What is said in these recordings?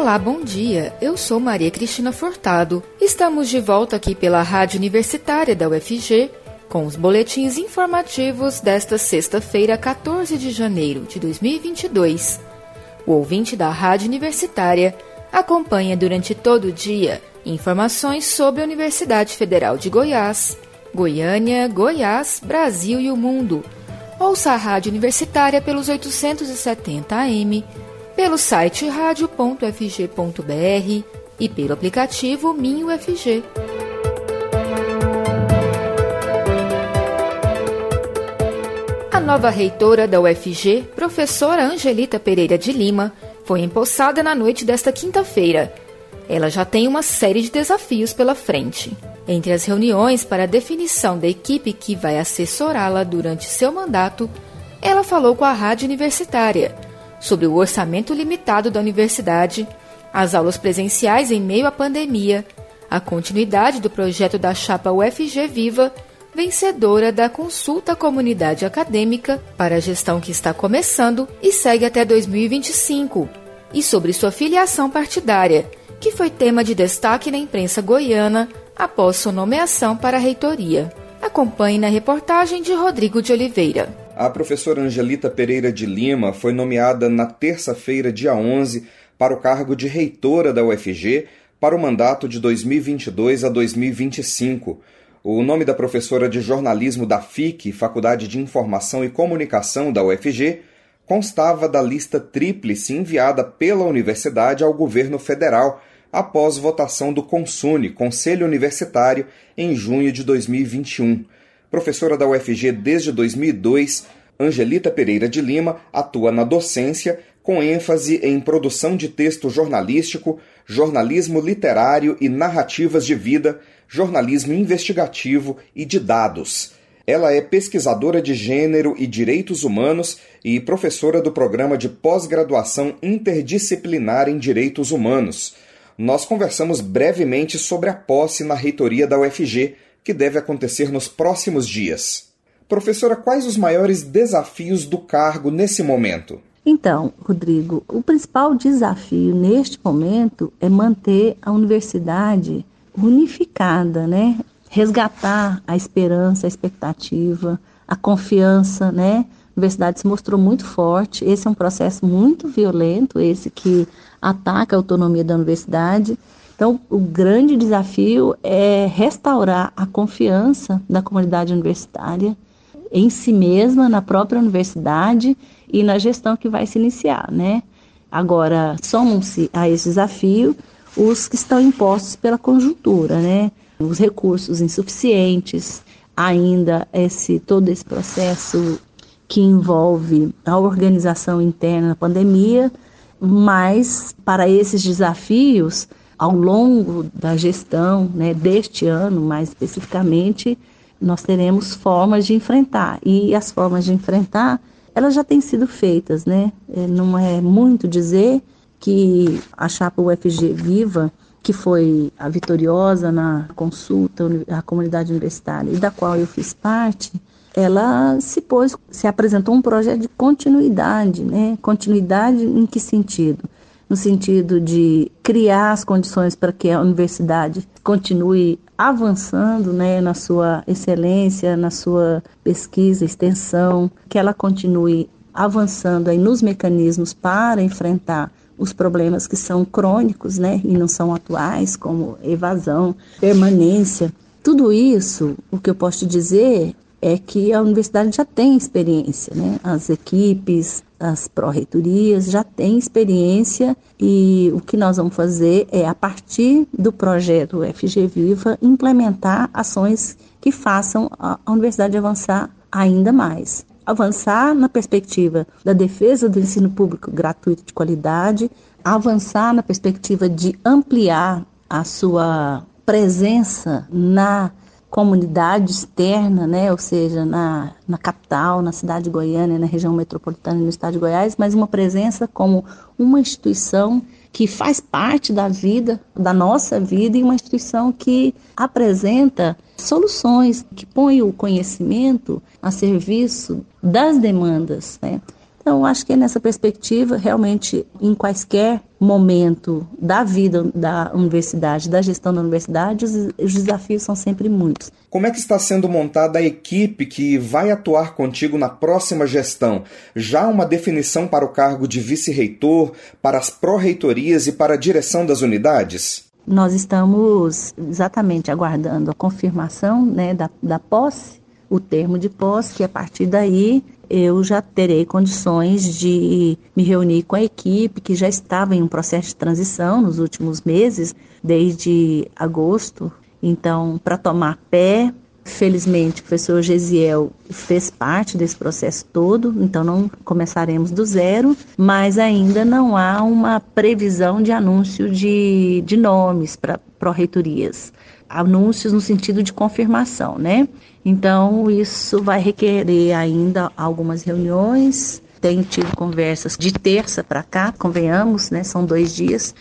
Olá, bom dia. Eu sou Maria Cristina Furtado. Estamos de volta aqui pela Rádio Universitária da UFG com os boletins informativos desta sexta-feira, 14 de janeiro de 2022. O ouvinte da Rádio Universitária acompanha durante todo o dia informações sobre a Universidade Federal de Goiás, Goiânia, Goiás, Brasil e o mundo. Ouça a Rádio Universitária pelos 870 AM, pelo site radio.fg.br e pelo aplicativo MinUFG. A nova reitora da UFG, professora Angelita Pereira de Lima, foi empossada na noite desta quinta-feira. Ela já tem uma série de desafios pela frente. Entre as reuniões para a definição da equipe que vai assessorá-la durante seu mandato, ela falou com a rádio universitária sobre o orçamento limitado da universidade, as aulas presenciais em meio à pandemia, a continuidade do projeto da chapa UFG Viva, vencedora da consulta à comunidade acadêmica para a gestão que está começando e segue até 2025, e sobre sua filiação partidária, que foi tema de destaque na imprensa goiana após sua nomeação para a reitoria. Acompanhe na reportagem de Rodrigo de Oliveira. A professora Angelita Pereira de Lima foi nomeada na terça-feira, dia 11, para o cargo de reitora da UFG para o mandato de 2022 a 2025. O nome da professora de jornalismo da FIC, Faculdade de Informação e Comunicação da UFG, constava da lista tríplice enviada pela universidade ao governo federal após votação do CONSUNE, Conselho Universitário, em junho de 2021. Professora da UFG desde 2002, Angelita Pereira de Lima atua na docência, com ênfase em produção de texto jornalístico, jornalismo literário e narrativas de vida, jornalismo investigativo e de dados. Ela é pesquisadora de gênero e direitos humanos e professora do programa de pós-graduação interdisciplinar em direitos humanos nós conversamos brevemente sobre a posse na reitoria da UFG, que deve acontecer nos próximos dias. Professora, quais os maiores desafios do cargo nesse momento? Então, Rodrigo, o principal desafio neste momento é manter a universidade unificada, né? Resgatar a esperança, a expectativa, a confiança, né? A universidade se mostrou muito forte. Esse é um processo muito violento, esse que ataca a autonomia da universidade. Então, o grande desafio é restaurar a confiança da comunidade universitária em si mesma, na própria universidade e na gestão que vai se iniciar, né? Agora, somam-se a esse desafio os que estão impostos pela conjuntura, né? Os recursos insuficientes, ainda esse todo esse processo que envolve a organização interna da pandemia, mas para esses desafios, ao longo da gestão né, deste ano, mais especificamente, nós teremos formas de enfrentar. E as formas de enfrentar, elas já têm sido feitas, né? É, não é muito dizer que a chapa UFG Viva, que foi a vitoriosa na consulta à comunidade universitária e da qual eu fiz parte, ela se pôs, se apresentou um projeto de continuidade, né? Continuidade em que sentido? No sentido de criar as condições para que a universidade continue avançando, né, na sua excelência, na sua pesquisa, extensão, que ela continue avançando aí nos mecanismos para enfrentar os problemas que são crônicos, né, e não são atuais, como evasão, permanência. Tudo isso, o que eu posso te dizer é que a universidade já tem experiência, né? As equipes, as pró-reitorias já têm experiência e o que nós vamos fazer é, a partir do projeto FG Viva, implementar ações que façam a universidade avançar ainda mais. Avançar na perspectiva da defesa do ensino público gratuito de qualidade, avançar na perspectiva de ampliar a sua presença na comunidade externa, né, ou seja, na, na capital, na cidade de Goiânia, na região metropolitana no estado de Goiás, mas uma presença como uma instituição que faz parte da vida, da nossa vida, e uma instituição que apresenta soluções, que põe o conhecimento a serviço das demandas. Né? Então, acho que nessa perspectiva, realmente, em quaisquer momento da vida da universidade, da gestão da universidade, os, os, desafios são sempre muitos. Como é que está sendo montada a equipe que vai atuar contigo na próxima gestão? Já uma definição para o cargo de vice-reitor, para as pró-reitorias e para a direção das unidades? Nós estamos exatamente aguardando a confirmação né, da, da posse, o termo de posse, que a partir daí eu já terei condições de me reunir com a equipe que já estava em um processo de transição nos últimos meses, desde agosto. Então, para tomar pé, felizmente o professor Gesiel fez parte desse processo todo, então não começaremos do zero, mas ainda não há uma previsão de anúncio de, de nomes para pró-reitorias anúncios no sentido de confirmação, né? Então, isso vai requerer ainda algumas reuniões. Tenho tido conversas de terça para cá, convenhamos, né? São dois dias.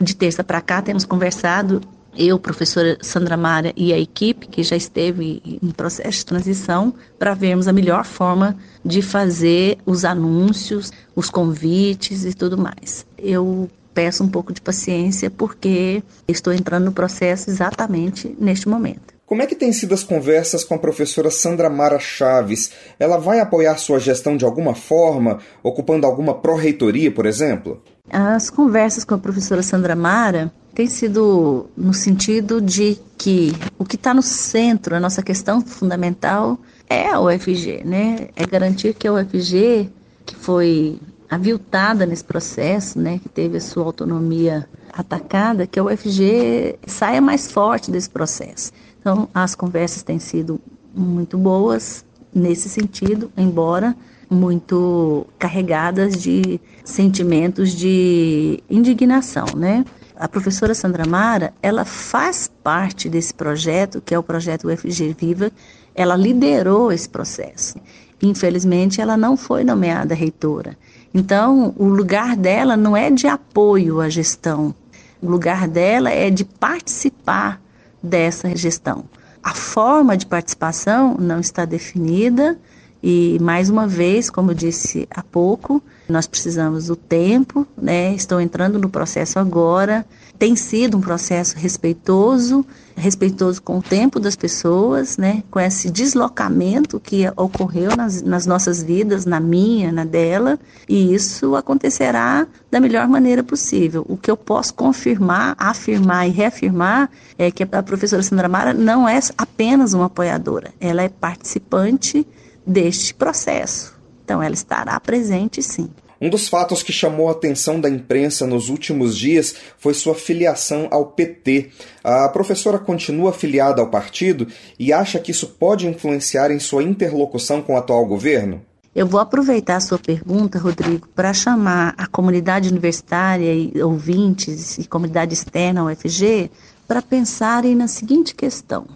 De terça para cá, temos conversado, eu, professora Sandra Mara e a equipe, que já esteve em processo de transição, para vermos a melhor forma de fazer os anúncios, os convites e tudo mais. Eu peço um pouco de paciência porque estou entrando no processo exatamente neste momento. Como é que têm sido as conversas com a professora Sandra Mara Chaves? Ela vai apoiar sua gestão de alguma forma, ocupando alguma pró-reitoria, por exemplo? As conversas com a professora Sandra Mara têm sido no sentido de que o que está no centro, a nossa questão fundamental é a UFG, né? É garantir que a UFG, que foi aviltada nesse processo, né, que teve a sua autonomia atacada, que a UFG saia mais forte desse processo. Então, as conversas têm sido muito boas nesse sentido, embora muito carregadas de sentimentos de indignação, né? A professora Sandra Mara, ela faz parte desse projeto, que é o projeto UFG Viva, ela liderou esse processo. Infelizmente, ela não foi nomeada reitora. Então, o lugar dela não é de apoio à gestão, o lugar dela é de participar dessa gestão. A forma de participação não está definida e, mais uma vez, como eu disse há pouco, nós precisamos do tempo, né? Estou entrando no processo agora. Tem sido um processo respeitoso, respeitoso com o tempo das pessoas, né? Com esse deslocamento que ocorreu nas, nas nossas vidas, na minha, na dela, e isso acontecerá da melhor maneira possível. O que eu posso confirmar, afirmar e reafirmar é que a professora Sandra Mara não é apenas uma apoiadora, ela é participante deste processo. Então, ela estará presente sim. Um dos fatos que chamou a atenção da imprensa nos últimos dias foi sua filiação ao PT. A professora continua afiliada ao partido e acha que isso pode influenciar em sua interlocução com o atual governo? Eu vou aproveitar a sua pergunta, Rodrigo, para chamar a comunidade universitária e ouvintes e comunidade externa ao UFG para pensarem na seguinte questão.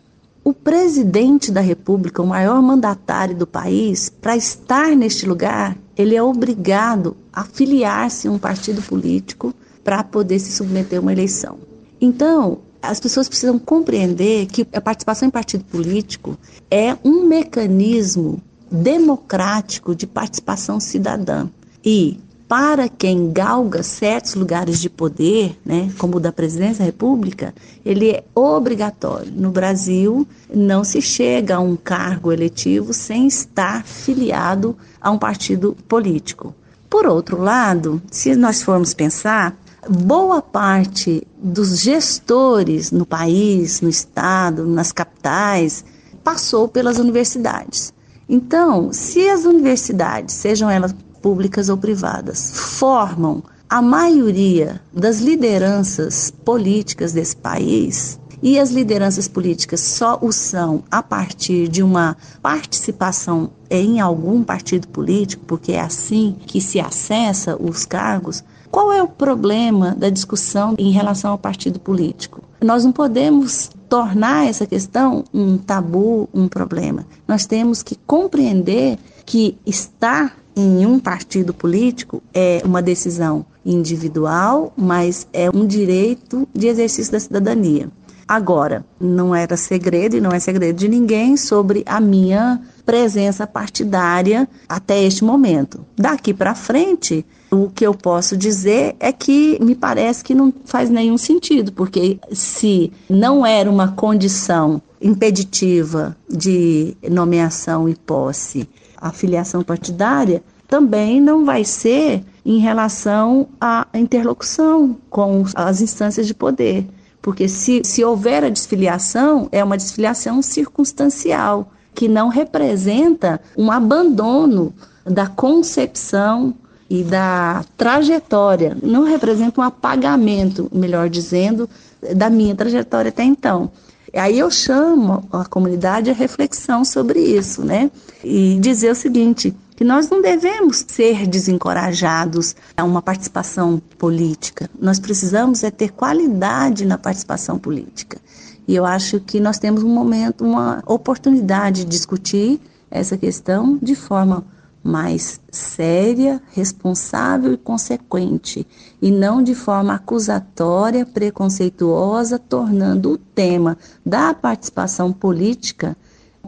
O presidente da República, o maior mandatário do país, para estar neste lugar, ele é obrigado a filiar-se a um partido político para poder se submeter a uma eleição. Então, as pessoas precisam compreender que a participação em partido político é um mecanismo democrático de participação cidadã. E para quem galga certos lugares de poder, né, como o da presidência da República, ele é obrigatório. No Brasil, não se chega a um cargo eletivo sem estar filiado a um partido político. Por outro lado, se nós formos pensar, boa parte dos gestores no país, no estado, nas capitais, passou pelas universidades. Então, se as universidades, sejam elas públicas ou privadas, formam a maioria das lideranças políticas desse país, e as lideranças políticas só o são a partir de uma participação em algum partido político, porque é assim que se acessa os cargos, qual é o problema da discussão em relação ao partido político? Nós não podemos tornar essa questão um tabu, um problema. Nós temos que compreender que estar em um partido político é uma decisão individual, mas é um direito de exercício da cidadania. Agora, não era segredo e não é segredo de ninguém sobre a minha presença partidária até este momento. Daqui para frente, o que eu posso dizer é que me parece que não faz nenhum sentido, porque se não era uma condição impeditiva de nomeação e posse a filiação partidária, também não vai ser em relação à interlocução com as instâncias de poder. Porque se, se houver a desfiliação, é uma desfiliação circunstancial, que não representa um abandono da concepção e da trajetória, não representa um apagamento, melhor dizendo, da minha trajetória até então. Aí eu chamo a comunidade a reflexão sobre isso, né? E dizer o seguinte: que nós não devemos ser desencorajados a uma participação política. Nós precisamos é ter qualidade na participação política. E eu acho que nós temos um momento, uma oportunidade de discutir essa questão de forma mais séria, responsável e consequente, e não de forma acusatória, preconceituosa, tornando o tema da participação política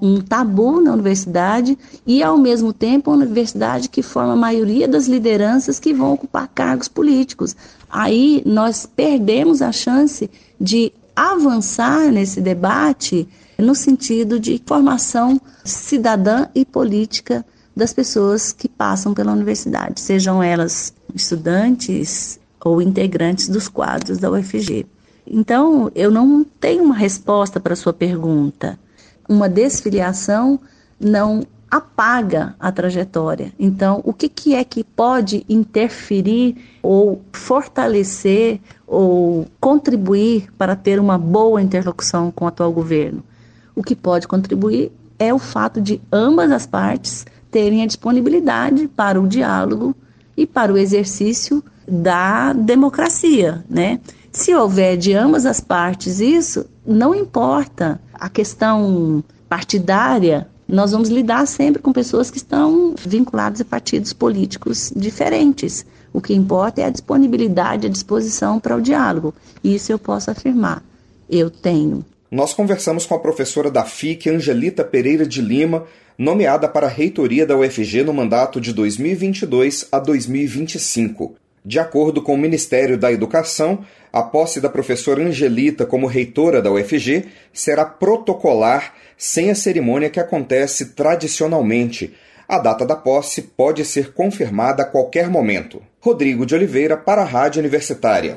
um tabu na universidade e, ao mesmo tempo, uma universidade que forma a maioria das lideranças que vão ocupar cargos políticos. Aí nós perdemos a chance de avançar nesse debate no sentido de formação cidadã e política das pessoas que passam pela universidade, sejam elas estudantes ou integrantes dos quadros da UFG. Então, eu não tenho uma resposta para sua pergunta. Uma desfiliação não apaga a trajetória. Então, o que, que é que pode interferir ou fortalecer ou contribuir para ter uma boa interlocução com o atual governo? O que pode contribuir é o fato de ambas as partes terem a disponibilidade para o diálogo e para o exercício da democracia, né? Se houver de ambas as partes isso, não importa a questão partidária, nós vamos lidar sempre com pessoas que estão vinculadas a partidos políticos diferentes. O que importa é a disponibilidade, a disposição para o diálogo. Isso eu posso afirmar. Eu tenho. Nós conversamos com a professora da FIC, Angelita Pereira de Lima, nomeada para a reitoria da UFG no mandato de 2022 a 2025. De acordo com o Ministério da Educação, a posse da professora Angelita como reitora da UFG será protocolar, sem a cerimônia que acontece tradicionalmente. A data da posse pode ser confirmada a qualquer momento. Rodrigo de Oliveira para a Rádio Universitária.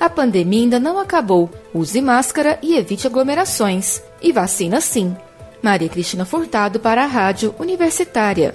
A pandemia ainda não acabou. Use máscara e evite aglomerações. E vacina sim! Maria Cristina Furtado para a Rádio Universitária.